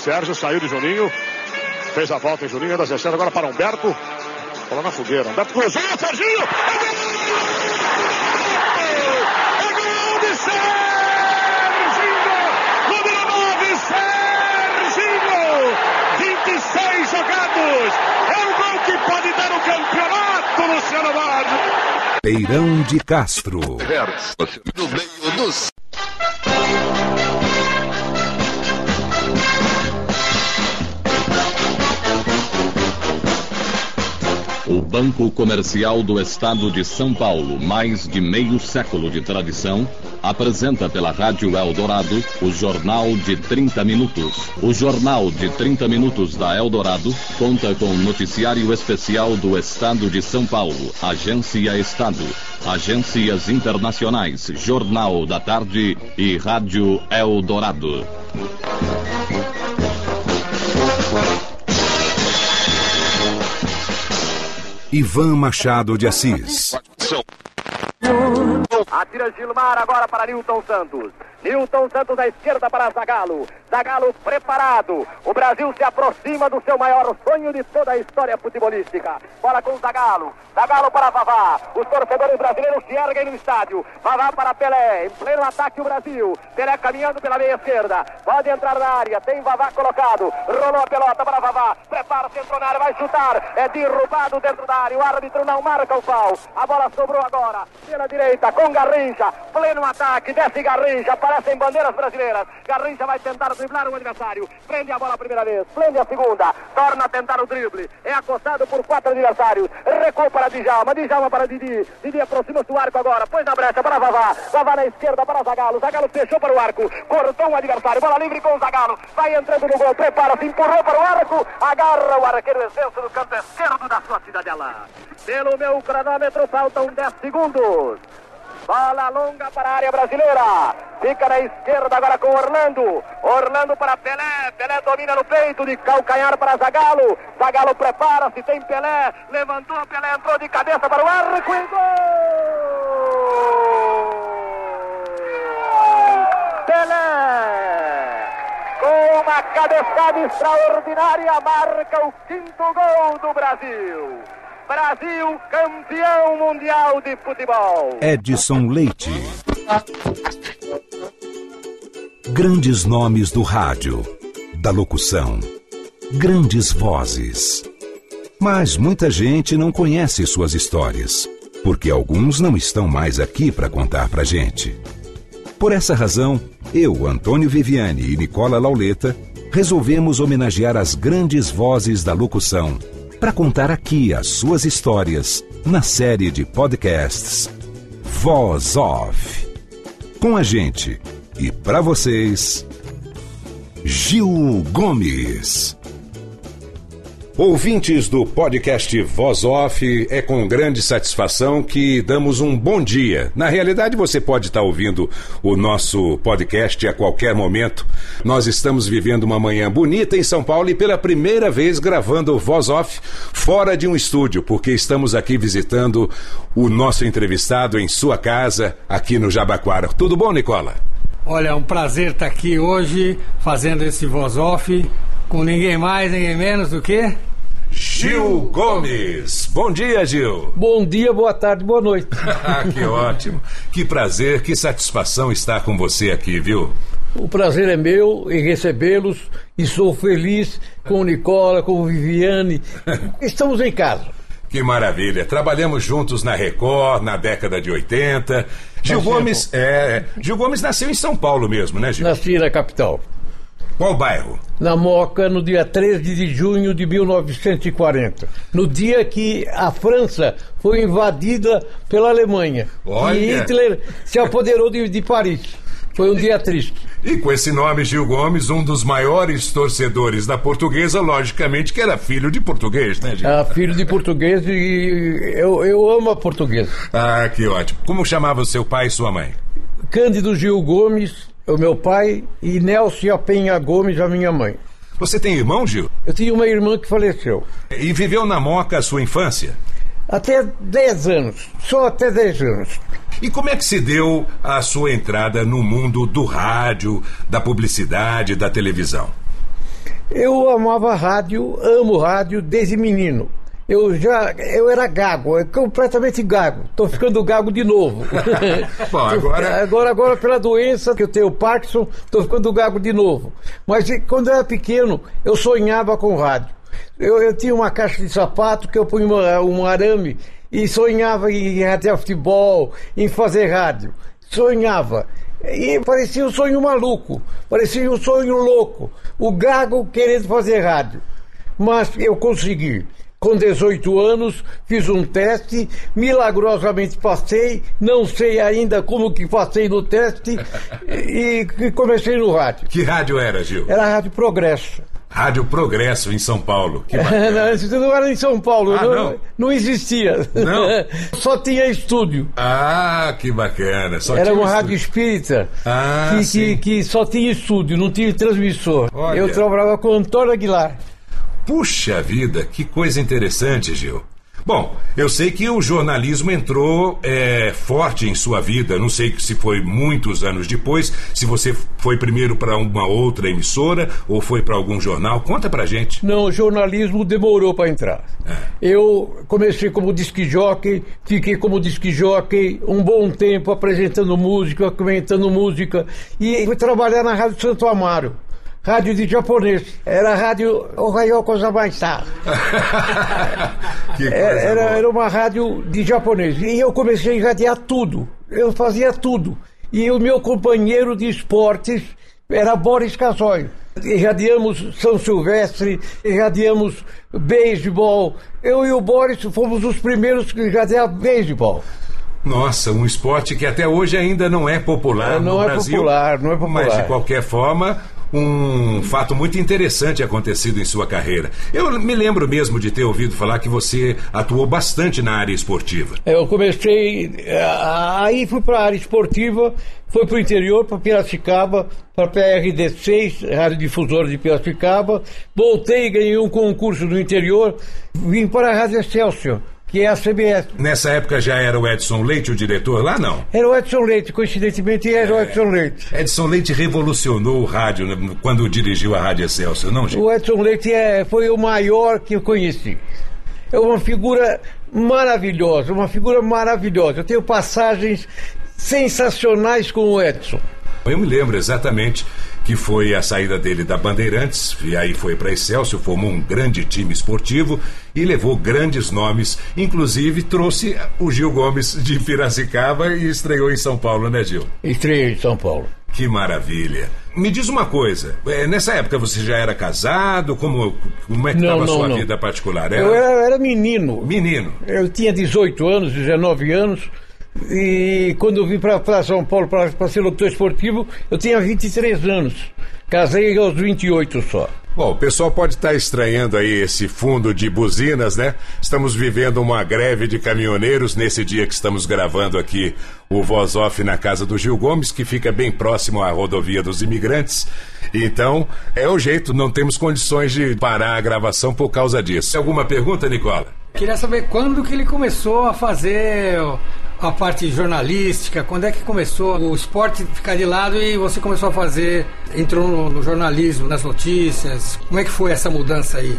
Sérgio saiu de Juninho. Fez a volta em Juninho, ainda descendo agora para Humberto. Falou na fogueira. Humberto cruzou, Serginho! É gol! É gol de Serginho! Número 9, Serginho! 26 jogados! É o gol que pode dar o campeonato, Luciano Borges! Peirão de Castro. No meio dos O Banco Comercial do Estado de São Paulo, mais de meio século de tradição, apresenta pela Rádio Eldorado o Jornal de 30 Minutos. O Jornal de 30 Minutos da Eldorado conta com noticiário especial do Estado de São Paulo, Agência Estado, agências internacionais, Jornal da Tarde e Rádio Eldorado. Ivan Machado de Assis. Atira Gilmar agora para Nilton Santos. Nilton Santos à esquerda para Zagalo. Zagalo preparado. O Brasil se aproxima do seu maior sonho de toda a história futebolística. Bola com Zagalo. Zagalo para Vavá. Os torcedores brasileiros se erguem no estádio. Vavá para Pelé. Em pleno ataque o Brasil. Pelé caminhando pela meia esquerda. Pode entrar na área. Tem Vavá colocado. Rolou a pelota para Vavá. Prepara-se, entrou na área. Vai chutar. É derrubado dentro da área. O árbitro não marca o pau. A bola sobrou agora. Pela direita com Garrincha. Pleno ataque. Desce Garrincha. Aparecem bandeiras brasileiras. Garrincha vai tentar driblar o adversário. Prende a bola a primeira vez. Prende a segunda. Torna a tentar o drible. É acostado por quatro adversários. Recua para Djalma. Djalma para Didi. Didi aproxima-se do arco agora. Põe na brecha para Vavá. Vavá na esquerda para Zagalo. Zagalo fechou para o arco. Cortou o adversário. Bola livre com o Zagalo. Vai entrando no gol. Prepara-se. Empurrou para o arco. Agarra o arqueiro excelso no canto esquerdo da sua cidadela. Pelo meu cronômetro faltam 10 segundos. Bola longa para a área brasileira. Fica na esquerda agora com Orlando. Orlando para Pelé. Pelé domina no peito de calcanhar para Zagalo. Zagalo prepara-se. Tem Pelé. Levantou. Pelé entrou de cabeça para o arco e gol. Pelé. Com uma cabeçada extraordinária marca o quinto gol do Brasil. Brasil campeão mundial de futebol. Edson Leite. Grandes nomes do rádio, da locução, grandes vozes. Mas muita gente não conhece suas histórias, porque alguns não estão mais aqui para contar pra gente. Por essa razão, eu, Antônio Viviane e Nicola Lauleta resolvemos homenagear as grandes vozes da locução para contar aqui as suas histórias na série de podcasts Voz Off. Com a gente e para vocês, Gil Gomes. Ouvintes do podcast Voz Off, é com grande satisfação que damos um bom dia. Na realidade, você pode estar ouvindo o nosso podcast a qualquer momento. Nós estamos vivendo uma manhã bonita em São Paulo e pela primeira vez gravando Voz Off fora de um estúdio, porque estamos aqui visitando o nosso entrevistado em sua casa, aqui no Jabaquara. Tudo bom, Nicola? Olha, é um prazer estar aqui hoje fazendo esse Voz Off com ninguém mais, ninguém menos do que. Gil Gomes. Bom dia, Gil. Bom dia, boa tarde, boa noite. que ótimo. Que prazer, que satisfação estar com você aqui, viu? O prazer é meu em recebê-los e sou feliz com o Nicola, com o Viviane. Estamos em casa. Que maravilha. Trabalhamos juntos na Record, na década de 80. Gil Gomes, é, Gil Gomes nasceu em São Paulo mesmo, né, Gil? Nasci na capital. Qual bairro? Na Moca, no dia 13 de junho de 1940. No dia que a França foi invadida pela Alemanha. Olha. E Hitler se apoderou de, de Paris. Foi um dia triste. E com esse nome, Gil Gomes, um dos maiores torcedores da portuguesa, logicamente que era filho de português, né, Gil? Ah, filho de português e eu, eu amo a portuguesa. Ah, que ótimo. Como chamava seu pai e sua mãe? Cândido Gil Gomes, o meu pai, e Nelson Penha Gomes, a minha mãe. Você tem irmão, Gil? Eu tinha uma irmã que faleceu. E viveu na Moca a sua infância? Até 10 anos, só até 10 anos. E como é que se deu a sua entrada no mundo do rádio, da publicidade, da televisão? Eu amava rádio, amo rádio desde menino. Eu já, eu era gago, completamente gago. Estou ficando gago de novo. Bom, agora... agora, agora pela doença que eu tenho Parkinson, estou ficando gago de novo. Mas quando eu era pequeno, eu sonhava com rádio. Eu, eu tinha uma caixa de sapato que eu punha uma, um arame e sonhava em até futebol, em fazer rádio. Sonhava. E parecia um sonho maluco, parecia um sonho louco. O gago querendo fazer rádio. Mas eu consegui. Com 18 anos, fiz um teste, milagrosamente passei, não sei ainda como que passei no teste e, e comecei no rádio. Que rádio era, Gil? Era a Rádio Progresso. Rádio Progresso em São Paulo. Que não, não era em São Paulo, ah, não, não. não existia. Não? Só tinha estúdio. Ah, que bacana. Só era uma um rádio estúdio. espírita Ah, que, que, que só tinha estúdio, não tinha transmissor. Olha. Eu trabalhava com Antônio Aguilar. Puxa vida, que coisa interessante, Gil. Bom, eu sei que o jornalismo entrou é, forte em sua vida. Não sei se foi muitos anos depois, se você foi primeiro para uma outra emissora ou foi para algum jornal. Conta pra gente. Não, o jornalismo demorou para entrar. É. Eu comecei como disque jockey, fiquei como disque jockey um bom tempo apresentando música, comentando música e fui trabalhar na Rádio Santo Amaro. Rádio de japonês. Era a rádio Ohio que coisa Era, era, uma rádio de japonês. E eu comecei a radiar tudo. Eu fazia tudo. E o meu companheiro de esportes era Boris Casoy. Irradiamos São Silvestre, irradiamos beisebol. Eu e o Boris fomos os primeiros que irradiaram beisebol. Nossa, um esporte que até hoje ainda não é popular É, não no é Brasil. popular, não é popular. Mas de qualquer forma, um fato muito interessante acontecido em sua carreira. Eu me lembro mesmo de ter ouvido falar que você atuou bastante na área esportiva. Eu comecei, eh, aí fui para a área esportiva, fui para o interior, para Piracicaba, para a PRD6, Rádio Difusora de Piracicaba. Voltei, ganhei um concurso no interior, vim para a Rádio Excelsior, que é a CBS. Nessa época já era o Edson Leite o diretor lá, não? Era o Edson Leite, coincidentemente era o Edson Leite. Edson Leite revolucionou o rádio né, quando dirigiu a Rádio Excelsior, não, gente? O Edson Leite é, foi o maior que eu conheci. É uma figura maravilhosa, uma figura maravilhosa. Eu tenho passagens sensacionais com o Edson. Eu me lembro exatamente que foi a saída dele da Bandeirantes, e aí foi para Excelsior, formou um grande time esportivo e levou grandes nomes, inclusive trouxe o Gil Gomes de Piracicaba e estreou em São Paulo, né, Gil? Estreia em São Paulo. Que maravilha. Me diz uma coisa, eh, nessa época você já era casado? Como, como é que estava a sua não. vida particular? Eu era, era menino. menino. Eu tinha 18 anos, 19 anos. E quando eu vim para São Paulo para ser locutor esportivo, eu tinha 23 anos. Casei aos 28 só. Bom, o pessoal pode estar estranhando aí esse fundo de buzinas, né? Estamos vivendo uma greve de caminhoneiros nesse dia que estamos gravando aqui o Voz Off na casa do Gil Gomes, que fica bem próximo à rodovia dos imigrantes. Então, é o jeito, não temos condições de parar a gravação por causa disso. Alguma pergunta, Nicola? Queria saber quando que ele começou a fazer a parte jornalística, quando é que começou o esporte ficar de lado e você começou a fazer, entrou no, no jornalismo, nas notícias. Como é que foi essa mudança aí?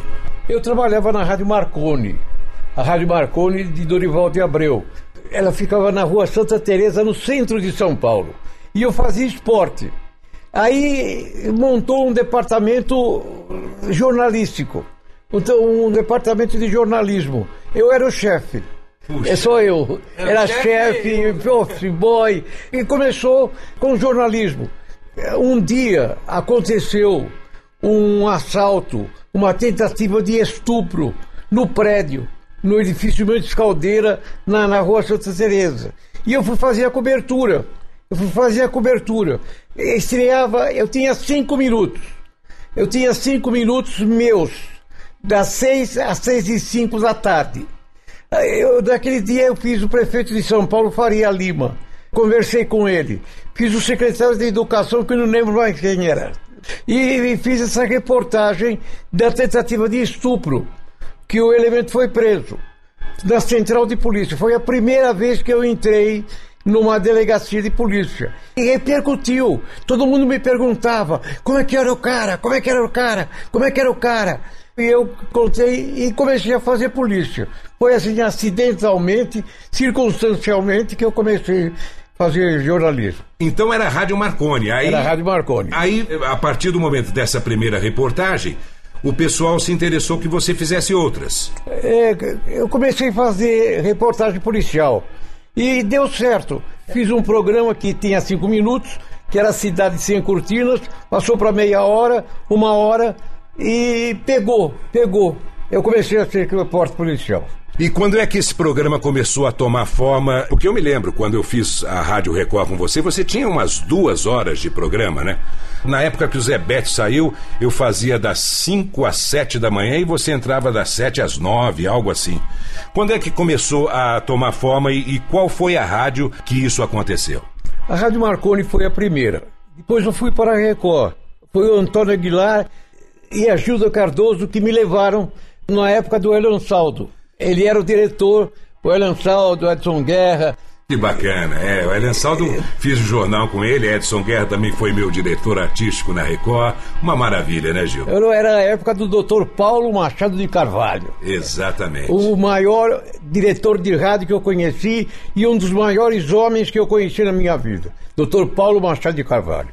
Eu trabalhava na Rádio Marconi, a Rádio Marconi de Dorival de Abreu. Ela ficava na rua Santa Teresa, no centro de São Paulo. E eu fazia esporte. Aí montou um departamento jornalístico, então um departamento de jornalismo. Eu era o chefe. É só eu. Era Era chefe? office boy. E começou com jornalismo. Um dia aconteceu um assalto, uma tentativa de estupro no prédio, no edifício Mendes Caldeira, na, na rua Santa Teresa. E eu fui fazer a cobertura. Eu fazia cobertura. Estreava, eu tinha cinco minutos. Eu tinha cinco minutos meus, das seis às seis e cinco da tarde. Eu, daquele dia eu fiz o prefeito de São Paulo, Faria Lima. Conversei com ele. Fiz o secretário de Educação, que eu não lembro mais quem era. E, e fiz essa reportagem da tentativa de estupro, que o elemento foi preso na central de polícia. Foi a primeira vez que eu entrei numa delegacia de polícia. E repercutiu. Todo mundo me perguntava como é que era o cara, como é que era o cara, como é que era o cara. E eu contei e comecei a fazer polícia. Foi assim, acidentalmente, circunstancialmente, que eu comecei a fazer jornalismo. Então era a Rádio Marconi. Aí, Era a Rádio Marconi. Aí, a partir do momento dessa primeira reportagem, o pessoal se interessou que você fizesse outras. É, eu comecei a fazer reportagem policial. E deu certo. Fiz um programa que tinha cinco minutos, que era Cidade Sem Cortinas, passou para meia hora, uma hora, e pegou, pegou. Eu comecei a ser repórter policial. E quando é que esse programa começou a tomar forma? Porque eu me lembro, quando eu fiz a Rádio Record com você, você tinha umas duas horas de programa, né? Na época que o Zé Beto saiu, eu fazia das 5 às 7 da manhã e você entrava das 7 às 9, algo assim. Quando é que começou a tomar forma e, e qual foi a rádio que isso aconteceu? A Rádio Marconi foi a primeira. Depois eu fui para a Record. Foi o Antônio Aguilar e a Gilda Cardoso que me levaram na época do Elan Saldo. Ele era o diretor, o Elan Saldo, Edson Guerra. Que bacana, é. O Elian Saldo, fiz o jornal com ele, Edson Guerra também foi meu diretor artístico na Record. Uma maravilha, né, Gil? Eu era a época do Dr. Paulo Machado de Carvalho. Exatamente. O maior diretor de rádio que eu conheci e um dos maiores homens que eu conheci na minha vida. Dr. Paulo Machado de Carvalho.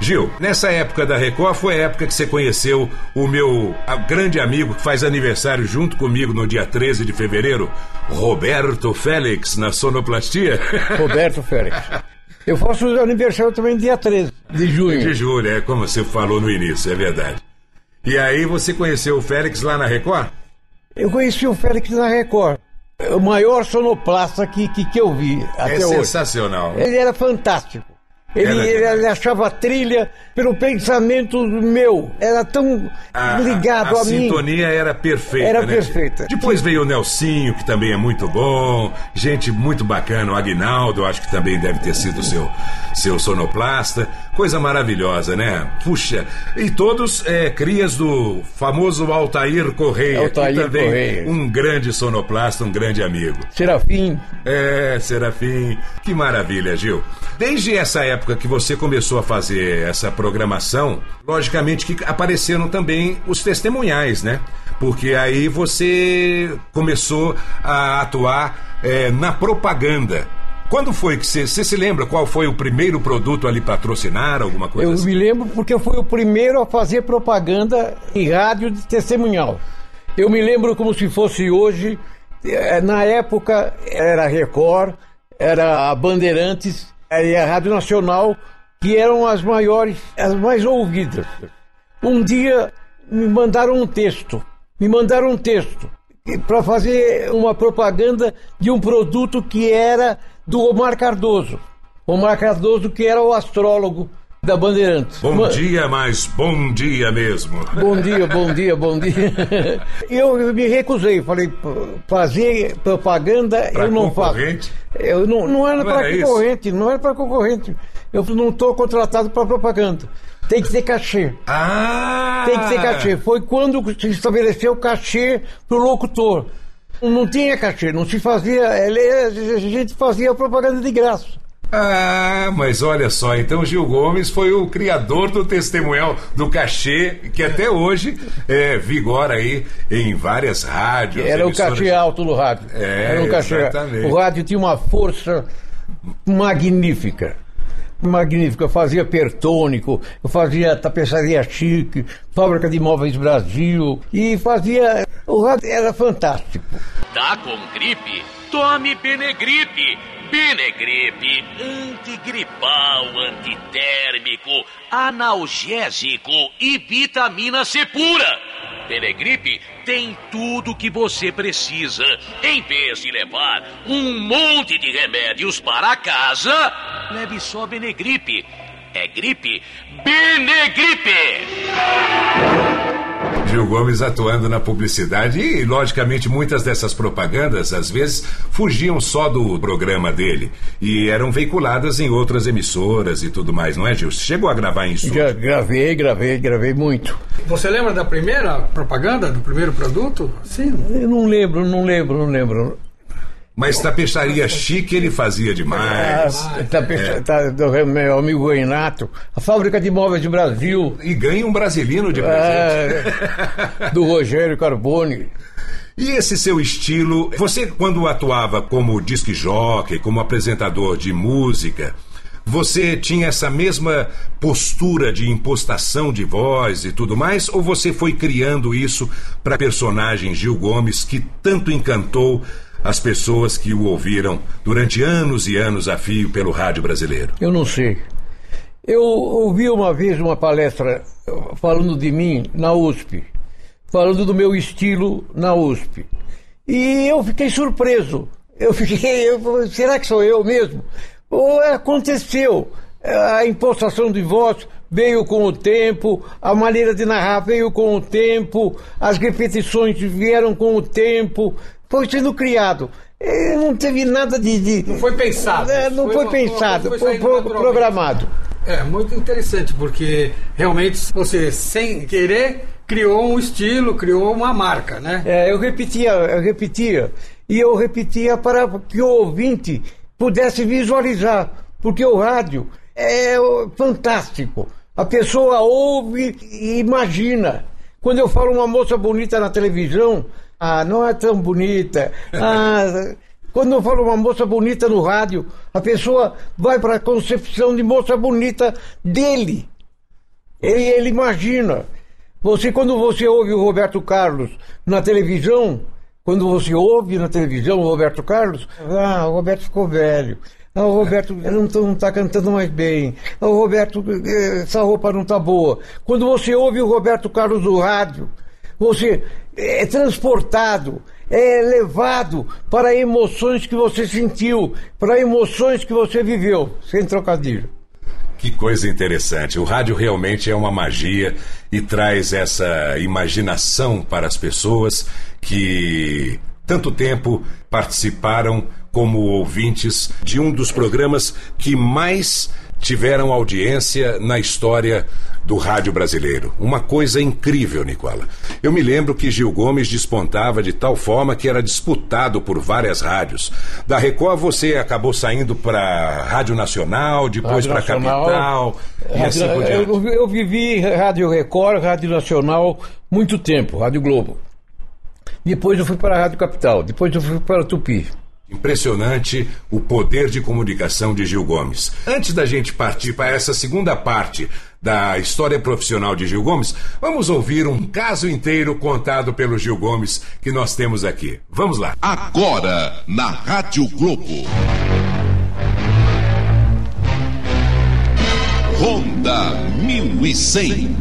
Gil, nessa época da Record foi a época que você conheceu o meu grande amigo que faz aniversário junto comigo no dia 13 de fevereiro, Roberto Félix, na sonoplastia. Roberto Félix. Eu faço aniversário também dia 13 de junho. De julho, é como você falou no início, é verdade. E aí você conheceu o Félix lá na Record? Eu conheci o Félix na Record. O maior sonoplasta que, que, que eu vi até é hoje. sensacional. Ele era fantástico. Ele, Era ele, ele achava a trilha pelo pensamento meu. Era tão A, ligado a, a, mim. sintonia era perfeita. Era né? perfeita. Depois veio o Nelsinho, que também é muito bom. Gente muito bacana. O Agnaldo, acho que também deve ter sido seu, seu sonoplasta. Coisa maravilhosa, né? Puxa. E todos é, crias do famoso Altair Correia. Altair que também Correia. um grande sonoplasta, um grande amigo. Serafim. É, Serafim. Que maravilha, Gil. Desde essa época que você começou a fazer essa programação, logicamente que apareceram também os testemunhais, né? Porque aí você começou a atuar é, na propaganda. Quando foi que você, se lembra qual foi o primeiro produto ali patrocinar, alguma coisa Eu assim? me lembro porque eu fui o primeiro a fazer propaganda em rádio de testemunhal. Eu me lembro como se fosse hoje. eh, Na época era a Record, era a Bandeirantes e a Rádio Nacional, que eram as maiores, as mais ouvidas. Um dia me mandaram um texto, me mandaram um texto para fazer uma propaganda de um produto que era do Omar Cardoso. Omar Cardoso, que era o astrólogo da Bandeirantes. Bom dia, mas bom dia mesmo. Bom dia, bom dia, bom dia. Eu me recusei, falei, "P- fazer propaganda Pra eu não faço. concorrente? Eu não, não era para era isso? concorrente, não era para concorrente. Eu não estou contratado para propaganda. Tem que ter cachê. Ah! Tem que ter cachê. Foi quando se estabeleceu o cachê para o locutor. Não tinha cachê, não se fazia. ele- A gente fazia propaganda de graça. Ah, mas olha só, então Gil Gomes foi o criador do testemunhal do cachê, que até hoje é, vigora aí em várias rádios. Era o cachê alto no rádio. É, Era um cachê. exatamente. O rádio tinha uma força magnífica. Magnífica. Eu fazia pertônico, eu fazia tapeçaria chique, fábrica de móveis Brasil e fazia. O era fantástico. Tá com gripe? Tome Benegripe. Benegripe, antigripal, antitérmico, analgésico e vitamina C pura. Benegripe tem tudo o que você precisa. Em vez de levar um monte de remédios para casa, leve só Benegripe. É gripe? Benegripe! Gil Gomes atuando na publicidade e, logicamente, muitas dessas propagandas, às vezes, fugiam só do programa dele e eram veiculadas em outras emissoras e tudo mais, não é, Gil? Você chegou a gravar em estúdio? Já gravei, gravei, gravei muito. Você lembra da primeira propaganda, do primeiro produto? Sim. Eu não lembro, não lembro, não lembro. Mas tapeçaria chique ele fazia demais. Ah, tá, tá, do meu amigo Renato, a fábrica de móveis de Brasil. E ganha um brasilino de presente. É, do Rogério Carboni. E esse seu estilo, você quando atuava como disc jockey, como apresentador de música, você tinha essa mesma postura de impostação de voz e tudo mais? Ou você foi criando isso para personagem Gil Gomes que tanto encantou as pessoas que o ouviram durante anos e anos a fio pelo rádio brasileiro? Eu não sei. Eu ouvi uma vez uma palestra falando de mim na USP, falando do meu estilo na USP. E eu fiquei surpreso. Eu fiquei, eu, será que sou eu mesmo? Ou aconteceu? A impostação de voz veio com o tempo, a maneira de narrar veio com o tempo, as repetições vieram com o tempo, foi sendo criado. E não teve nada de. de não foi pensado. É, não foi, foi uma, pensado, foi, foi programado. É, muito interessante, porque realmente você, sem querer, criou um estilo, criou uma marca, né? É, eu repetia, eu repetia. E eu repetia para que o ouvinte pudesse visualizar, porque o rádio é fantástico. A pessoa ouve e imagina. Quando eu falo uma moça bonita na televisão, ah, não é tão bonita. Ah, quando eu falo uma moça bonita no rádio, a pessoa vai para a concepção de moça bonita dele. Ele, ele imagina. Você, quando você ouve o Roberto Carlos na televisão, quando você ouve na televisão o Roberto Carlos, ah, o Roberto ficou velho. Ah, o Roberto não está cantando mais bem. Ah, o Roberto, eh, essa roupa não está boa. Quando você ouve o Roberto Carlos no rádio, você é transportado, é levado para emoções que você sentiu, para emoções que você viveu, sem trocadilho. Que coisa interessante. O rádio realmente é uma magia e traz essa imaginação para as pessoas que tanto tempo participaram como ouvintes de um dos programas que mais tiveram audiência na história do rádio brasileiro. Uma coisa incrível, Nicola. Eu me lembro que Gil Gomes despontava de tal forma que era disputado por várias rádios. Da Record você acabou saindo para Rádio Nacional, depois para Capital. Rádio, assim eu, eu vivi Rádio Record, Rádio Nacional muito tempo, Rádio Globo. Depois eu fui para a Rádio Capital, depois eu fui para Tupi. Impressionante o poder de comunicação de Gil Gomes. Antes da gente partir para essa segunda parte da história profissional de Gil Gomes, vamos ouvir um caso inteiro contado pelo Gil Gomes que nós temos aqui. Vamos lá. Agora, na Rádio Globo. Ronda 1100.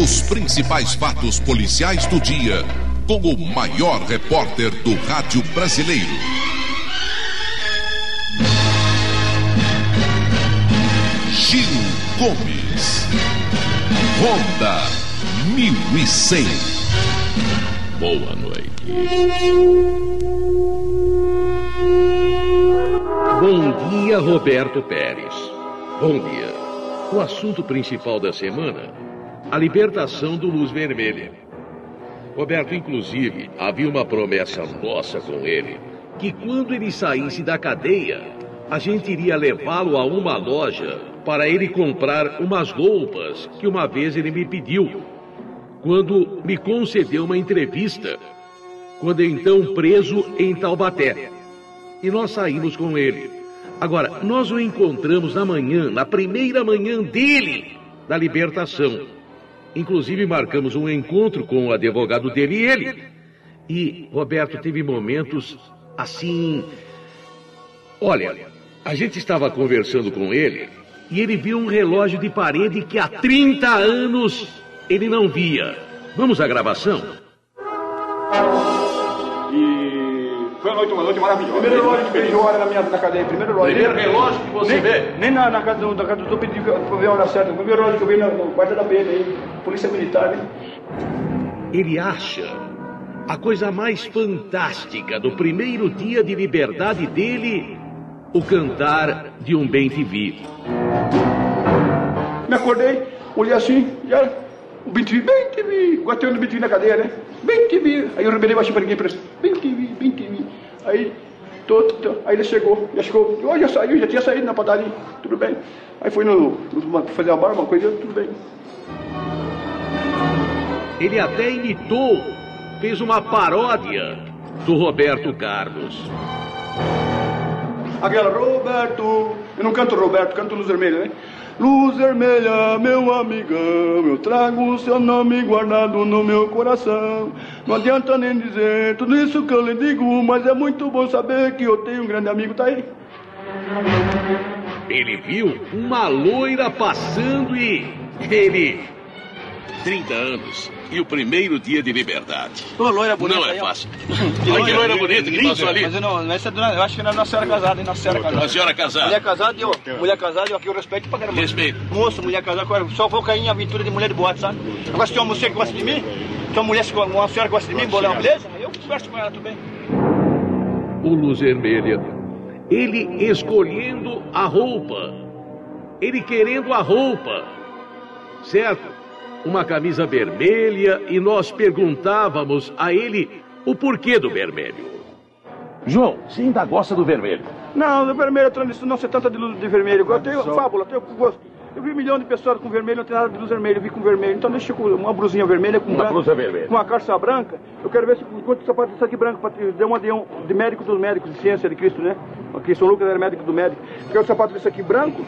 Os principais fatos policiais do dia com o maior repórter do rádio brasileiro. Gil Gomes. Ronda 1100. Boa noite. Bom dia, Roberto Pérez. Bom dia. O assunto principal da semana: a libertação do Luz Vermelha. Roberto, inclusive, havia uma promessa nossa com ele, que quando ele saísse da cadeia, a gente iria levá-lo a uma loja para ele comprar umas roupas que uma vez ele me pediu, quando me concedeu uma entrevista, quando então preso em Taubaté. E nós saímos com ele. Agora, nós o encontramos na manhã, na primeira manhã dele, da libertação. Inclusive, marcamos um encontro com o advogado dele e ele. E Roberto teve momentos assim. Olha, a gente estava conversando com ele e ele viu um relógio de parede que há 30 anos ele não via. Vamos à gravação. E foi uma noite, uma noite maravilhosa. Primeiro relógio que vejo hora na minha na cadeia, primeiro relógio. Primeiro relógio que você nem, vê? Nem na, na casa do, na casa do eu pedi pra ver a hora certa. Primeiro relógio que eu vi na, no quarto da PM aí, polícia militar, né? Ele acha a coisa mais fantástica do primeiro dia de liberdade dele o cantar de um bem te vi. Me acordei, olhei assim, já o bem TV, bem TV, guateando o bem TV na cadeia, né? Bem TV. Aí eu rebelei baixinho pra ninguém, pra bem TV, bem TV. Aí, tô, tô, aí ele chegou, já chegou, eu já saiu, já tinha saído na padaria, tudo bem. Aí foi no, no fazer a barba, uma coisa, tudo bem. Ele até imitou, fez uma paródia do Roberto Carlos. Aquela, Roberto, eu não canto Roberto, canto Luz Vermelha, né? Luz vermelha, meu amigão, eu trago o seu nome guardado no meu coração. Não adianta nem dizer tudo isso que eu lhe digo, mas é muito bom saber que eu tenho um grande amigo, tá aí. Ele viu uma loira passando e ele 30 anos e o primeiro dia de liberdade. Ô, loira bonita. Não é fácil. Que Olha que loira bonita que passou ali. Mas eu, não, essa é eu acho que não é uma senhora casada, hein? Nossa senhora casada. Uma senhora casada. Mulher casada e eu. Mulher casada e eu aqui eu respeito pra caramba. Respeito. Moço, mulher casada, eu só vou cair em aventura de mulher de boate, sabe? Agora se tem uma mulher que gosta de mim, tem uma mulher, que- uma senhora que gosta de mim, bolão, beleza? Eu converso com ela, tudo bem. O Luz Vermelha. Ele escolhendo a roupa. Ele querendo a roupa. Certo? Uma camisa vermelha e nós perguntávamos a ele o porquê do vermelho. João, você ainda gosta do vermelho? Não, do vermelho, transição, não se trata de luz de vermelho. Eu tenho fábula, eu tenho gosto. Eu vi um milhão de pessoas com vermelho, não tem nada de luz vermelha, eu vi com vermelho. Então deixa com uma blusinha vermelha com Uma branco, blusa vermelha. com uma calça branca. Eu quero ver se quanto sapato isso aqui branco, para ter uma de, um, de médico dos médicos de ciência de Cristo, né? Aqui São Lucas era médico do médico. Eu quero um sapato desse aqui branco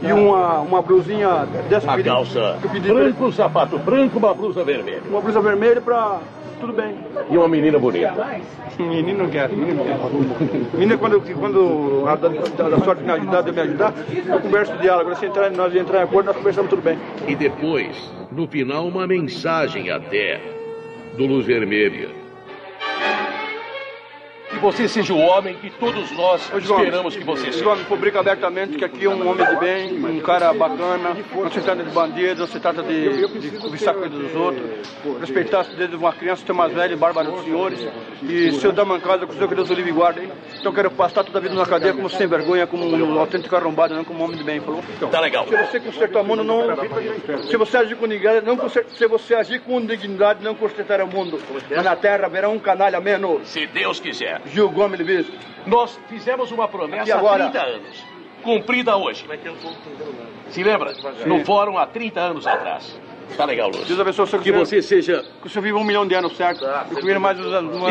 e uma, uma blusinha dessa A que eu pedi- calça que eu pedi pra- branco, sapato branco, uma blusa vermelha. uma blusa vermelha pra. Tudo bem. E uma menina bonita. Menino não quer, menino não quer. Menina, quando, quando a da, sorte me ajudar, de me ajudar, eu converso de diálogo. Agora, se entrar, nós entrar em acordo, nós conversamos tudo bem. E depois, no final, uma mensagem até do Luz Vermelha. Que você seja o homem que todos nós esperamos que você seja. homem publica abertamente que aqui é um homem de bem, um cara bacana, não se trata de bandido, não se trata de, de cobiçar coisa dos outros, respeitar desde uma criança até mais velha, bárbara dos senhores, e se eu dar mancada, com o Senhor que Deus o livre e guarda, hein? Então eu quero passar toda a vida na cadeia como sem vergonha, como um autêntico arrombado, não como um homem de bem, falou? Tá legal. Se você consertar o mundo, não. Se você agir com dignidade, não se você agir com dignidade, não consertará o mundo. Mas na terra haverá um canalha menos. Se Deus quiser. Gil Gomes Levis. Nós fizemos uma promessa agora? há 30 anos, cumprida hoje. Se lembra? No fórum há 30 anos atrás. Tá legal, Lúcio. Deus abençoe o senhor. Que você seja. Que o senhor viva um milhão de anos, certo? E que mais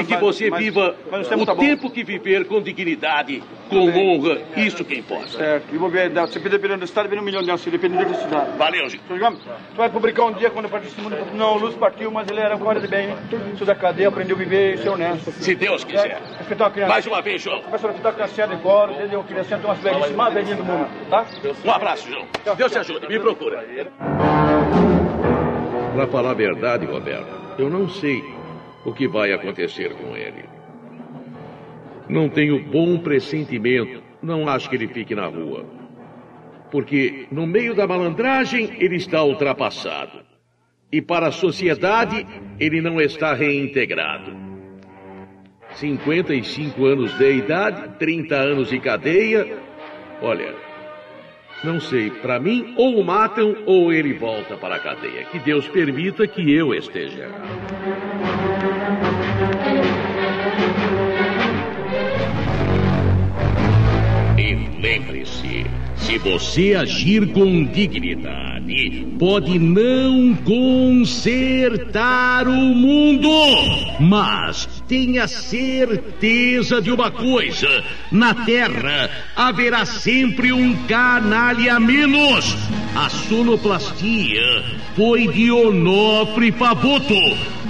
que você mais- viva mais um tempo tá o bom. tempo que viver com dignidade, com honra, isso que importa. Certo. E vou ver, se dependendo do estado, vira um milhão de anos, se depender da cidade. Valeu, Gomes, tu vai publicar um dia quando eu participo do mundo. Não, o Lúcio partiu, mas ele era um cara de bem, né? Isso da cadeia, aprendeu a viver e ser honesto. Se Deus quiser. Respeitar uma criança. Mais uma vez, João. Começa a respeitar a criança de coro, entendeu? A criança umas velhices mais velhinhas do mundo, tá? Um abraço, João. Deus te ajude, me procura. Para falar a verdade, Roberto, eu não sei o que vai acontecer com ele. Não tenho bom pressentimento, não acho que ele fique na rua. Porque no meio da malandragem ele está ultrapassado. E para a sociedade ele não está reintegrado. 55 anos de idade, 30 anos de cadeia. Olha, não sei, para mim, ou o matam ou ele volta para a cadeia. Que Deus permita que eu esteja. E lembre-se, se você agir com dignidade, pode não consertar o mundo, mas tenha certeza de uma coisa: na Terra haverá sempre um canalha menos. A sonoplastia foi de Onofre Faboto.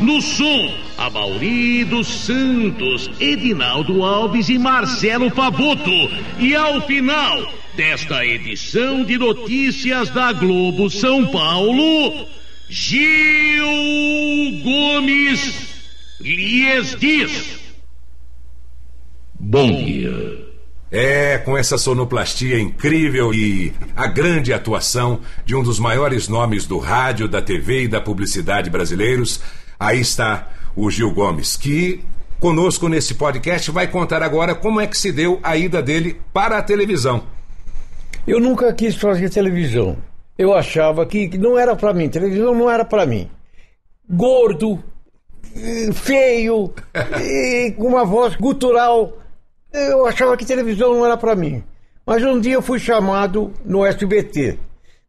No som, a Mauri dos Santos, Edinaldo Alves e Marcelo Faboto. E ao final desta edição de notícias da Globo São Paulo, Gil Gomes lhes diz. Bom dia. É, com essa sonoplastia incrível e a grande atuação de um dos maiores nomes do rádio, da TV e da publicidade brasileiros, aí está o Gil Gomes, que conosco nesse podcast vai contar agora como é que se deu a ida dele para a televisão. Eu nunca quis fazer televisão. Eu achava que não era para mim, televisão não era para mim. Gordo, feio, com uma voz gutural eu achava que televisão não era para mim. Mas um dia eu fui chamado no SBT.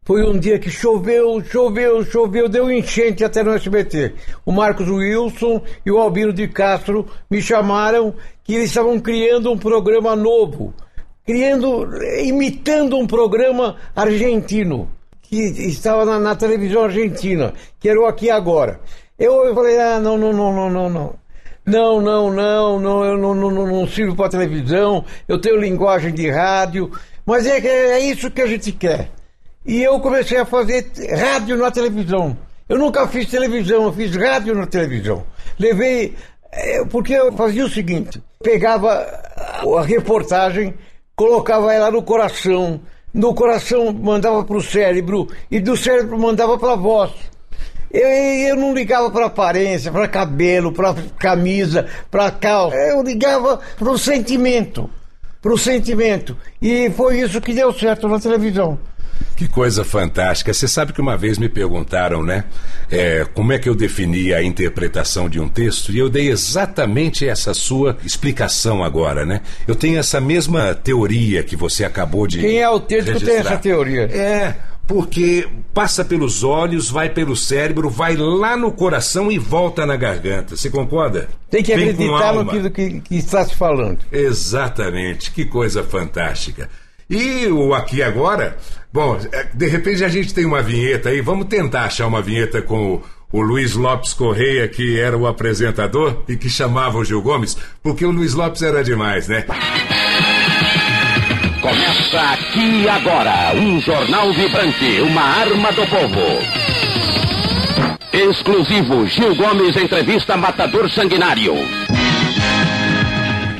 Foi um dia que choveu, choveu, choveu, deu enchente até no SBT. O Marcos Wilson e o Albino de Castro me chamaram que eles estavam criando um programa novo, criando, imitando um programa argentino que estava na, na televisão argentina, que era o Aqui Agora. Eu, eu falei, ah, não, não, não, não, não, não. Não, não, não, não, eu não, não, não, não sirvo para televisão, eu tenho linguagem de rádio, mas é, é isso que a gente quer. E eu comecei a fazer rádio na televisão. Eu nunca fiz televisão, eu fiz rádio na televisão. Levei. É, porque eu fazia o seguinte: pegava a reportagem, colocava ela no coração, no coração mandava para o cérebro, e do cérebro mandava para a voz. Eu, eu não ligava para aparência, para cabelo, para camisa, para calça. Eu ligava para o sentimento. Para o sentimento. E foi isso que deu certo na televisão. Que coisa fantástica. Você sabe que uma vez me perguntaram, né? É, como é que eu definia a interpretação de um texto? E eu dei exatamente essa sua explicação agora, né? Eu tenho essa mesma teoria que você acabou de. Quem é o texto que tem essa teoria? É porque passa pelos olhos, vai pelo cérebro, vai lá no coração e volta na garganta. Você concorda? Tem que Vem acreditar no que, que, que, está se falando. Exatamente, que coisa fantástica. E o aqui agora, bom, é, de repente a gente tem uma vinheta aí, vamos tentar achar uma vinheta com o, o Luiz Lopes Correia, que era o apresentador e que chamava o Gil Gomes, porque o Luiz Lopes era demais, né? Começa aqui agora um jornal vibrante, uma arma do povo. Exclusivo Gil Gomes entrevista Matador Sanguinário.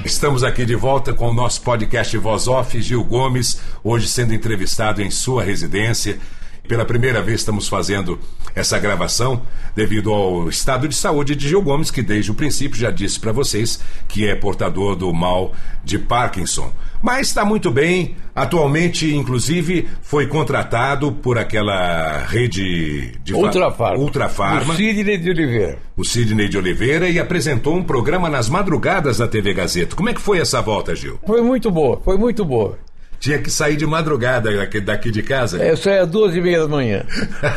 Estamos aqui de volta com o nosso podcast Voz Off, Gil Gomes, hoje sendo entrevistado em sua residência. Pela primeira vez estamos fazendo essa gravação devido ao estado de saúde de Gil Gomes, que desde o princípio já disse para vocês que é portador do mal de Parkinson. Mas está muito bem. Atualmente, inclusive, foi contratado por aquela rede de Ultrafarma. Ultrafarma. O Sidney de Oliveira. O Sidney de Oliveira e apresentou um programa nas madrugadas da TV Gazeta. Como é que foi essa volta, Gil? Foi muito boa, foi muito boa. Tinha que sair de madrugada daqui de casa? É, eu saí às duas e meia da manhã.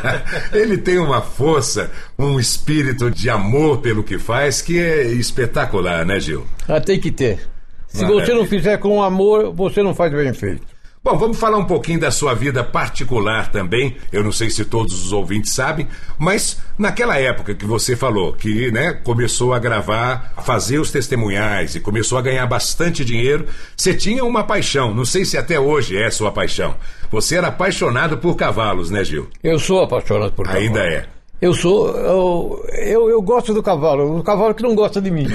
Ele tem uma força, um espírito de amor pelo que faz que é espetacular, né, Gil? Ah, tem que ter. Se você não fizer com amor, você não faz bem feito. Bom, vamos falar um pouquinho da sua vida particular também. Eu não sei se todos os ouvintes sabem, mas naquela época que você falou que, né, começou a gravar, a fazer os testemunhais e começou a ganhar bastante dinheiro, você tinha uma paixão. Não sei se até hoje é sua paixão. Você era apaixonado por cavalos, né, Gil? Eu sou apaixonado por cavalos. Ainda é. Eu sou. Eu, eu, eu, gosto do cavalo, o cavalo que não gosta de mim.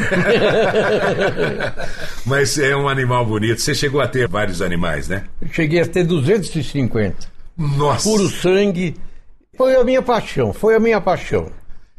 Mas é um animal bonito. Você chegou a ter vários animais, né? cheguei a ter 250. Nossa! Puro sangue. Foi a minha paixão, foi a minha paixão.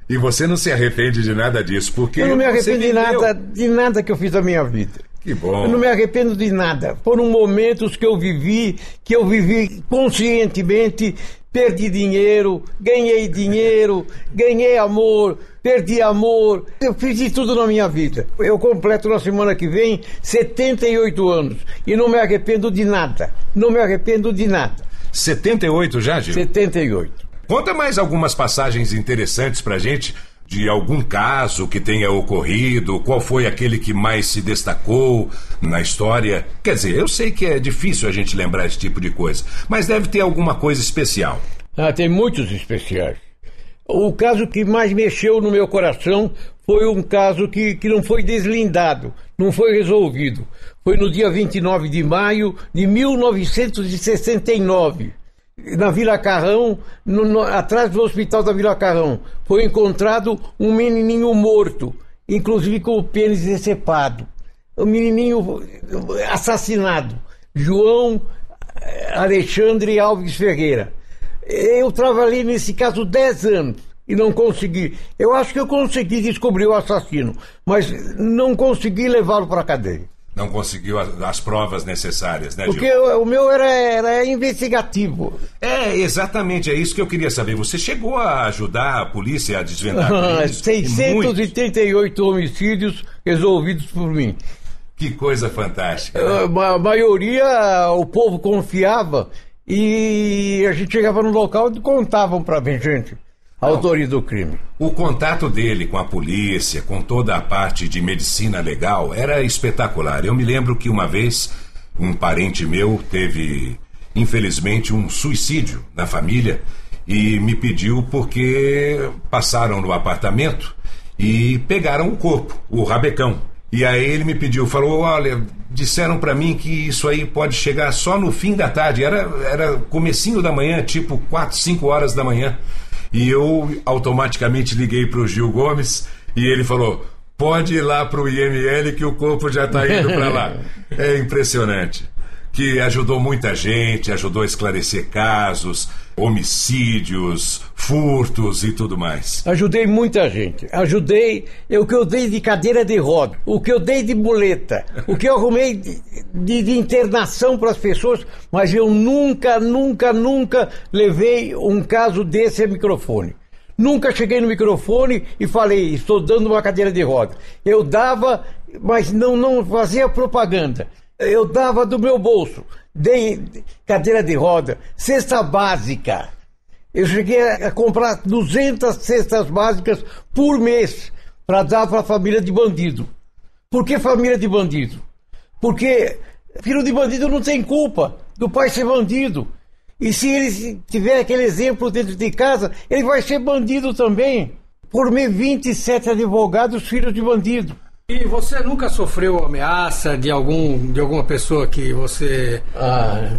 E você não se arrepende de nada disso, porque. Eu não me arrependo de nada, de nada que eu fiz da minha vida. Que bom. Eu não me arrependo de nada. Foram momentos que eu vivi, que eu vivi conscientemente perdi dinheiro, ganhei dinheiro, ganhei amor, perdi amor. Eu fiz de tudo na minha vida. Eu completo na semana que vem 78 anos e não me arrependo de nada. Não me arrependo de nada. 78 já, Gil? 78. Conta mais algumas passagens interessantes pra gente de algum caso que tenha ocorrido? Qual foi aquele que mais se destacou na história? Quer dizer, eu sei que é difícil a gente lembrar esse tipo de coisa, mas deve ter alguma coisa especial. Ah, tem muitos especiais. O caso que mais mexeu no meu coração foi um caso que, que não foi deslindado, não foi resolvido. Foi no dia 29 de maio de 1969. Na Vila Carrão, no, no, atrás do hospital da Vila Carrão, foi encontrado um menininho morto, inclusive com o pênis decepado. O menininho assassinado. João eh, Alexandre Alves Ferreira. Eu trabalhei nesse caso 10 anos e não consegui. Eu acho que eu consegui descobrir o assassino, mas não consegui levá-lo para a cadeia. Não conseguiu as, as provas necessárias, né, Porque Gil? o, o meu era, era investigativo. É, exatamente, é isso que eu queria saber. Você chegou a ajudar a polícia a desvendar crimes? Muito. 638 homicídios resolvidos por mim. Que coisa fantástica. A maioria o povo confiava e a gente chegava no local e contavam pra mim, gente, a autoria do crime. O contato dele com a polícia, com toda a parte de medicina legal, era espetacular. Eu me lembro que uma vez um parente meu teve, infelizmente, um suicídio na família e me pediu porque passaram no apartamento e pegaram o corpo, o rabecão. E aí ele me pediu, falou: olha, disseram para mim que isso aí pode chegar só no fim da tarde. Era, era comecinho da manhã, tipo 4, 5 horas da manhã. E eu automaticamente liguei pro Gil Gomes e ele falou: pode ir lá pro IML que o corpo já tá indo para lá. É impressionante. Que ajudou muita gente, ajudou a esclarecer casos, homicídios, furtos e tudo mais. Ajudei muita gente. Ajudei é o que eu dei de cadeira de roda, o que eu dei de muleta, o que eu arrumei de, de- de internação para as pessoas, mas eu nunca, nunca, nunca levei um caso desse a microfone. Nunca cheguei no microfone e falei, estou dando uma cadeira de roda. Eu dava, mas não, não fazia propaganda. Eu dava do meu bolso. Dei cadeira de roda, cesta básica. Eu cheguei a comprar 200 cestas básicas por mês para dar para a família de bandido. Por que família de bandido? Porque filho de bandido não tem culpa do pai ser bandido. E se ele tiver aquele exemplo dentro de casa, ele vai ser bandido também. Formei 27 advogados filhos de bandido. E você nunca sofreu ameaça de algum de alguma pessoa que você Ah,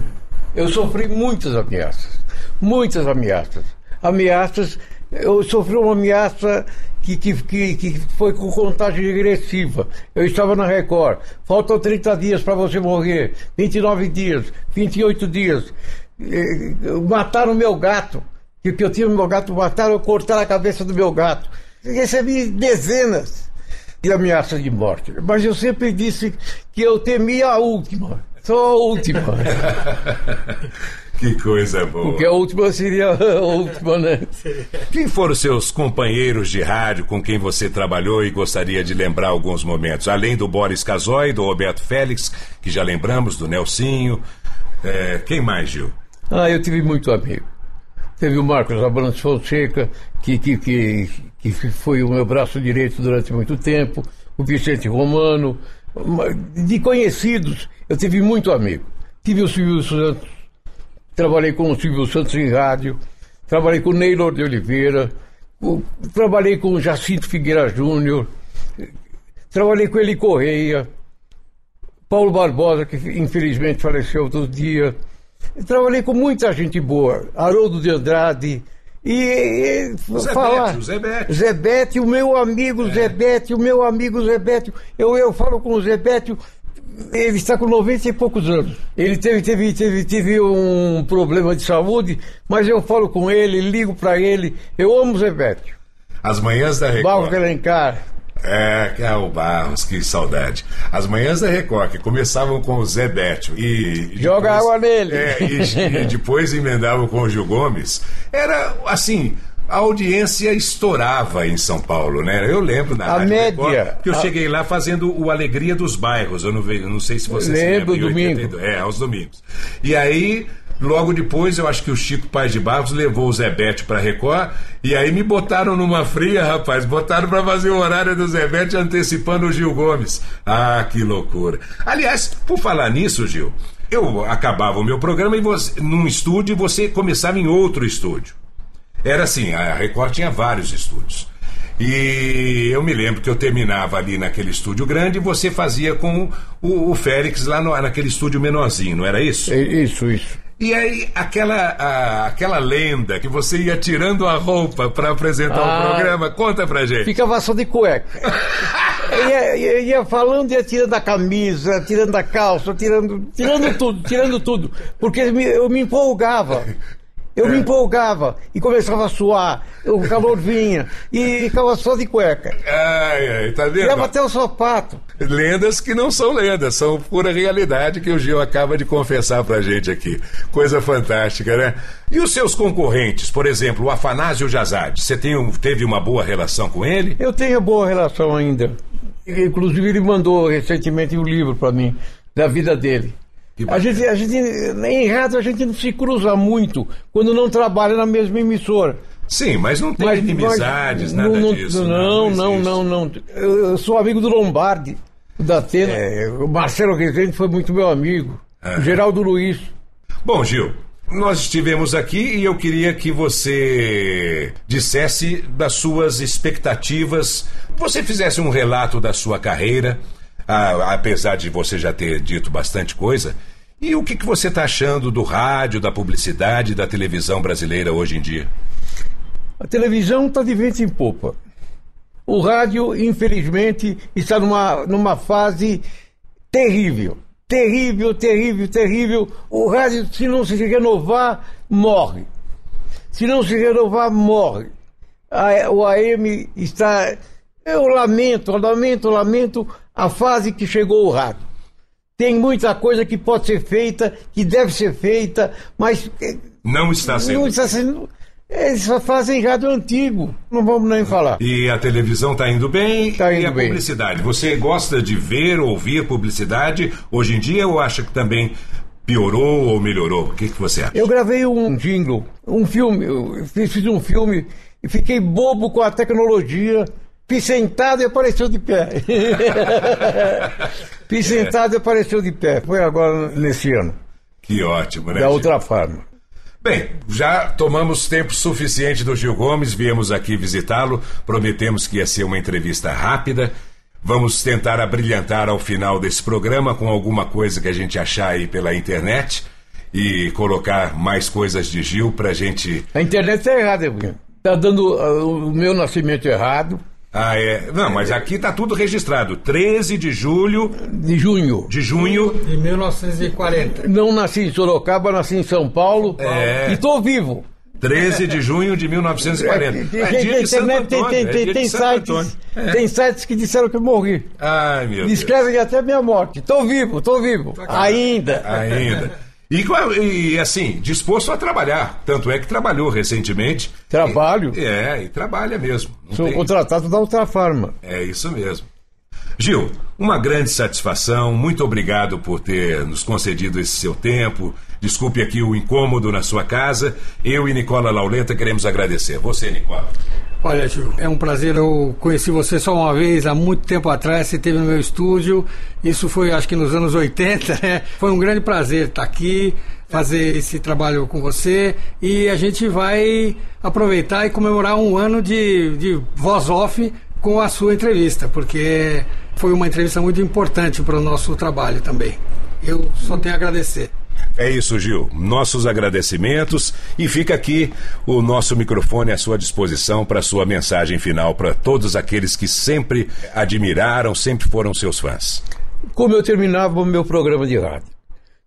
eu sofri muitas ameaças. Muitas ameaças. Ameaças. Eu sofri uma ameaça que, que, que, que foi com contagem regressiva. Eu estava na Record. Faltam 30 dias para você morrer. 29 dias, 28 dias. Mataram meu gato. Que eu tinha meu gato, mataram, cortaram a cabeça do meu gato. Recebi dezenas de ameaças de morte. Mas eu sempre disse que eu temia a última. Só a última. Que coisa boa. Porque a última seria a última, né? Quem foram seus companheiros de rádio com quem você trabalhou e gostaria de lembrar alguns momentos? Além do Boris Casoy, do Roberto Félix, que já lembramos, do Nelsinho. É, quem mais, Gil? Ah, eu tive muito amigo. Teve o Marcos Abrantes Fonseca, que, que, que, que foi o meu braço direito durante muito tempo. O Vicente Romano. De conhecidos, eu tive muito amigo. Tive o Silvio Santos. Trabalhei com o Silvio Santos em rádio. Trabalhei com o Neylor de Oliveira. Trabalhei com o Jacinto Figueira Júnior. Trabalhei com Eli Correia. Paulo Barbosa, que infelizmente faleceu outro dia. Trabalhei com muita gente boa. Haroldo de Andrade. E, e O Zé falar. Bete, o Zé Bete. Zé Bete, o meu amigo Zé Bete, o meu amigo Zé Bete. Eu, eu falo com o Zé Bete, ele está com 90 e poucos anos. Ele teve, teve, teve, teve um problema de saúde, mas eu falo com ele, ligo para ele. Eu amo o Zé Bete. As manhãs da Barro Record. Alencar. É, que é o Barros, que saudade. As manhãs da Record, que começavam com o Zé Bétio e. e Joga depois- água nele. É, e, e depois emendavam com o Gil Gomes. Era assim. A audiência estourava em São Paulo, né? Eu lembro na A Rádio média, Record, que eu a- cheguei lá fazendo o Alegria dos Bairros. Eu não, vejo, não sei se você Lembro, se lembra. em domingo. 82. É, aos domingos. E aí, logo depois, eu acho que o Chico Paz de Barros levou o Zé Bétio pra Record. E aí me botaram numa fria, rapaz. Botaram pra fazer o horário do Zé Bétio antecipando o Gil Gomes. Ah, que loucura. Aliás, por falar nisso, Gil, eu acabava o meu programa e você, num estúdio e você começava em outro estúdio. Era assim, a Record tinha vários estúdios. E eu me lembro que eu terminava ali naquele estúdio grande e você fazia com o, o Félix lá no- naquele estúdio menorzinho, não era isso? Isso, isso. E aí, aquela, a- aquela lenda que você ia tirando a roupa para apresentar Ah. o programa, conta pra gente. Ficava só de cueca. ia, ia, ia falando, ia tirando a camisa, tirando a calça, tirando, tirando tudo, tirando tudo. Porque eu me empolgava. Eu É. me empolgava e começava a suar, o calor vinha e ficava só de cueca. Ai, ai, tá vendo? Tirava até o sapato. Lendas que não são lendas, são pura realidade que o Gil acaba de confessar pra gente aqui. Coisa fantástica, né? E os seus concorrentes, por exemplo, o Afanásio Jazade, você tem teve uma boa relação com ele? Eu tenho boa relação ainda. Inclusive ele mandou recentemente um livro para mim da vida dele. A gente, a gente, em rádio a gente não se cruza muito quando não trabalha na mesma emissora. Sim, mas não tem inimizades, nada não, disso, né? Não, Não não, não, não. Eu, eu sou amigo do Lombardi, da Atena. É, o Marcelo Rezende foi muito meu amigo. É. O Geraldo Luiz. Bom, Gil, nós estivemos aqui e eu queria que você dissesse das suas expectativas, você fizesse um relato da sua carreira, a- apesar de você já ter dito bastante coisa. E o que, que você está achando do rádio, da publicidade, da televisão brasileira hoje em dia? A televisão está de vento em popa. O rádio, infelizmente, está numa, numa fase terrível. Terrível, terrível, terrível. O rádio, se não se renovar, morre. Se não se renovar, morre. A- o AM está. Eu lamento, lamento, lamento a fase que chegou o rádio. Tem muita coisa que pode ser feita, que deve ser feita, mas eh, Não está sendo. não está sendo. Eles fazem rádio antigo. Não vamos nem falar. E a televisão está indo bem Tá e indo a bem. publicidade. Você gosta de ver, ouvir publicidade hoje em dia ou acha que também piorou ou melhorou? O que, que você acha? Eu gravei um jingle, um filme, eu fiz, fiz um filme e fiquei bobo com a tecnologia. Fiz sentado e apareceu de pé. Fiz sentado e apareceu de pé. Foi agora nesse ano. Que ótimo, né? Da outra forma. Bem, já tomamos tempo suficiente do Gil Gomes, viemos aqui visitá-lo, prometemos que ia ser uma entrevista rápida. Vamos tentar abrilhantar ao final desse programa com alguma coisa que a gente achar aí pela internet e colocar mais coisas de Gil pra gente. A internet está errada. Está dando ah, o meu nascimento errado. Ah, é. Não, mas aqui tá tudo registrado. 13 de julho. De junho. De junho. De 1940. Não nasci em Sorocaba, nasci em São Paulo. É. E estou vivo. 13 de junho de 1940. Tem- É tem- dia tem- de Santo internet tem- é tem- sites-. É. Tem sites que disseram que eu morri. Ai, meu Deus. Descrevem até minha morte. Estou vivo, estou vivo. Ainda. Ainda. E, com- e, assim, disposto a trabalhar. Tanto é que trabalhou recentemente. Trabalho. E- é, e trabalha mesmo. Sou tem- contratado da outra forma. É isso mesmo. Gil, uma grande satisfação. Muito obrigado por ter nos concedido esse seu tempo. Desculpe aqui o incômodo na sua casa. Eu e Nicola Lauleta queremos agradecer. Você, Nicola. Olha, Gil, é um prazer. Eu conheci você só uma vez, há muito tempo atrás. Você esteve no meu estúdio. Isso foi, acho que nos anos 80, né? Foi um grande prazer estar aqui, fazer esse trabalho com você. E a gente vai aproveitar e comemorar um ano de, de voz off com a sua entrevista, porque foi uma entrevista muito importante para o nosso trabalho também. Eu só tenho a agradecer. É isso, Gil. Nossos agradecimentos e fica aqui o nosso microfone à sua disposição para sua mensagem final para todos aqueles que sempre admiraram, sempre foram seus fãs. Como eu terminava o meu programa de rádio.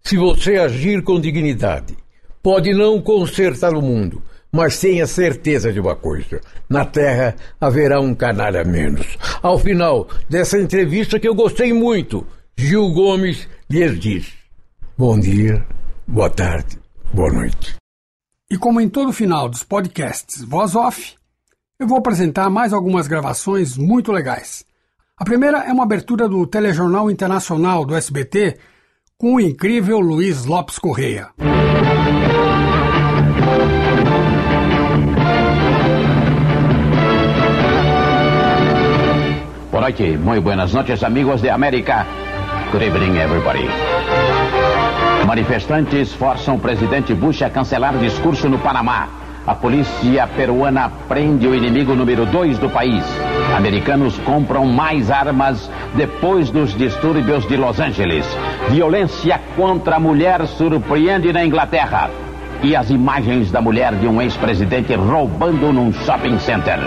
Se você agir com dignidade, pode não consertar o mundo, mas tenha certeza de uma coisa: na Terra haverá um canalha menos. Ao final dessa entrevista que eu gostei muito, Gil Gomes lhes diz: Bom dia, boa tarde, boa noite. E como em todo final dos podcasts Voz Off, eu vou apresentar mais algumas gravações muito legais. A primeira é uma abertura do Telejornal Internacional do SBT com o incrível Luiz Lopes Correia. Boa noite, muy buenas noches, amigos de América. Good evening, everybody. Manifestantes forçam o presidente Bush a cancelar discurso no Panamá. A polícia peruana prende o inimigo número dois do país. Americanos compram mais armas depois dos distúrbios de Los Angeles. Violência contra a mulher surpreende na Inglaterra. E as imagens da mulher de um ex-presidente roubando num shopping center.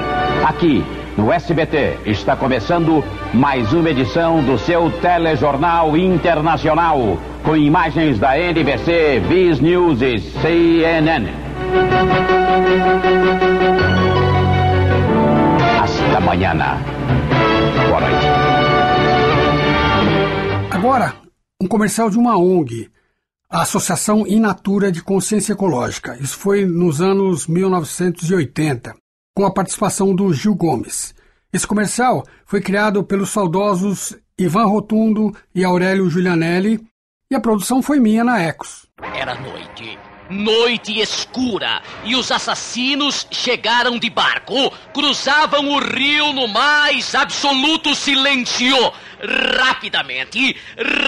Aqui, no SBT, está começando mais uma edição do seu telejornal internacional, com imagens da NBC, Viz News e CNN. Hasta mañana. Boa noite. Agora, um comercial de uma ONG, a Associação Inatura de Consciência Ecológica. Isso foi nos anos 1980, com a participação do Gil Gomes. Esse comercial foi criado pelos saudosos Ivan Rotundo e Aurélio Giulianelli e a produção foi minha na Ecos. Era noite. Noite escura e os assassinos chegaram de barco, cruzavam o rio no mais absoluto silêncio. Rapidamente,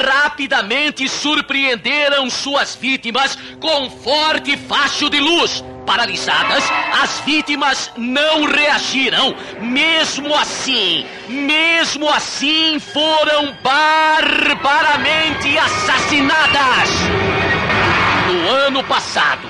rapidamente surpreenderam suas vítimas com forte facho de luz. Paralisadas, as vítimas não reagiram. Mesmo assim, mesmo assim foram barbaramente assassinadas. No ano passado,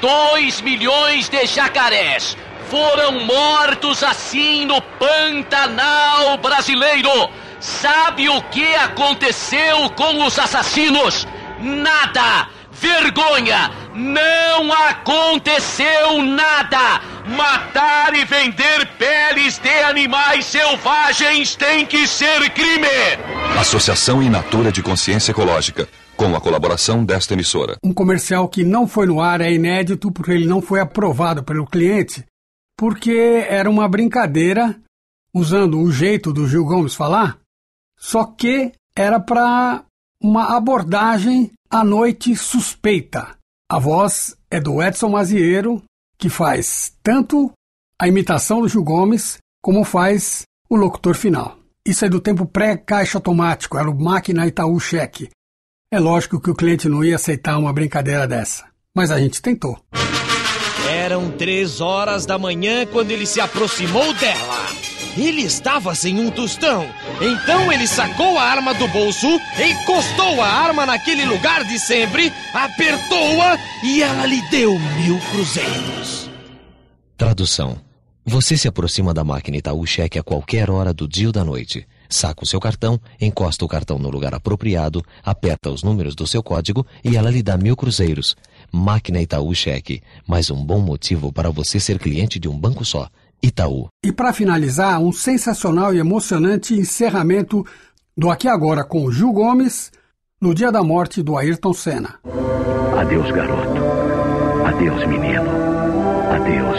2 milhões de jacarés foram mortos assim no Pantanal brasileiro. Sabe o que aconteceu com os assassinos? Nada! Vergonha! Não aconteceu nada! Matar e vender peles de animais selvagens tem que ser crime! Associação Inatura de Consciência Ecológica com a colaboração desta emissora. Um comercial que não foi no ar é inédito porque ele não foi aprovado pelo cliente, porque era uma brincadeira, usando o jeito do Gil Gomes falar, só que era para uma abordagem à noite suspeita. A voz é do Edson Maziero, que faz tanto a imitação do Gil Gomes como faz o locutor final. Isso é do tempo pré-caixa automático, era o máquina Itaú Cheque. É lógico que o cliente não ia aceitar uma brincadeira dessa, mas a gente tentou. Eram três horas da manhã quando ele se aproximou dela. Ele estava sem um tostão. Então ele sacou a arma do bolso, encostou a arma naquele lugar de sempre, apertou-a e ela lhe deu mil cruzeiros. Tradução. Você se aproxima da máquina Itaú Cheque a qualquer hora do dia ou da noite. Saca o seu cartão, encosta o cartão no lugar apropriado, aperta os números do seu código e ela lhe dá mil cruzeiros. Máquina Itaú Cheque. Mais um bom motivo para você ser cliente de um banco só. Itaú. E para finalizar, um sensacional e emocionante encerramento do Aqui Agora com Gil Gomes no dia da morte do Ayrton Senna. Adeus, garoto. Adeus, menino. Adeus,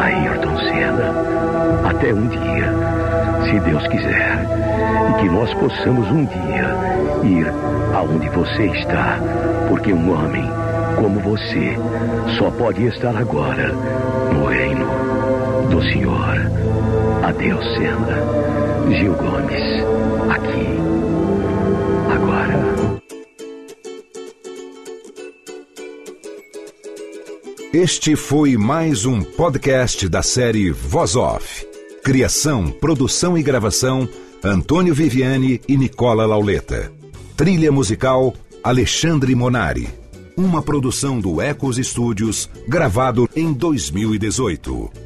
Ayrton Senna. Até um dia, se Deus quiser, e que nós possamos um dia ir aonde você está, porque um homem como você só pode estar agora no reino do Senhor. Adeus, Senna. Gil Gomes, aqui, agora. Este foi mais um podcast da série Voz Off. Criação, produção e gravação: Antônio Viviane e Nicola Lauleta. Trilha musical: Alexandre Monari. Uma produção do Ecos Studios, gravado em 2018.